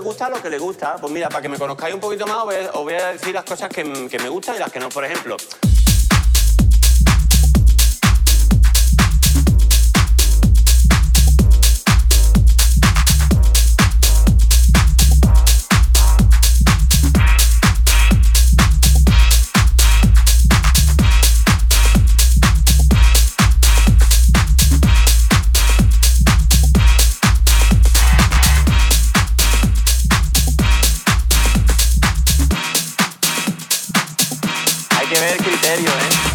les gusta lo que les gusta. Pues mira, para que me conozcáis un poquito más, os voy a, decir las cosas que, que me gustan y las que no. Por ejemplo, ver criterio, ¿eh?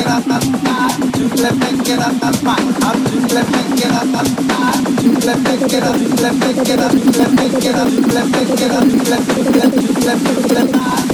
get up, up, up. To let me get up, up, up. Up to let me get up, up, up. To let me get up, let me get up, let me get up, let me get up, let me get up, let me get up.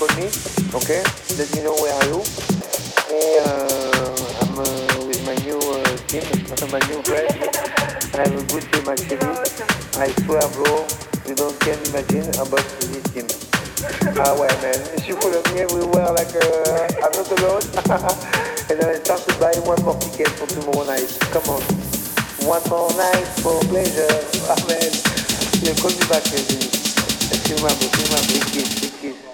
Call me, okay? Let me know where are you. Me, uh, I'm uh, with my new uh, team, my new friend. I have a good team actually. I swear, bro, you don't can imagine about this team. Ah ouais, man. She follow me everywhere like uh, I'm not alone. and then I start to buy one more ticket for tomorrow night. Come on. One more night for pleasure. Ah man. Yeah, call me back, you. See you, man. Big kiss, big kiss.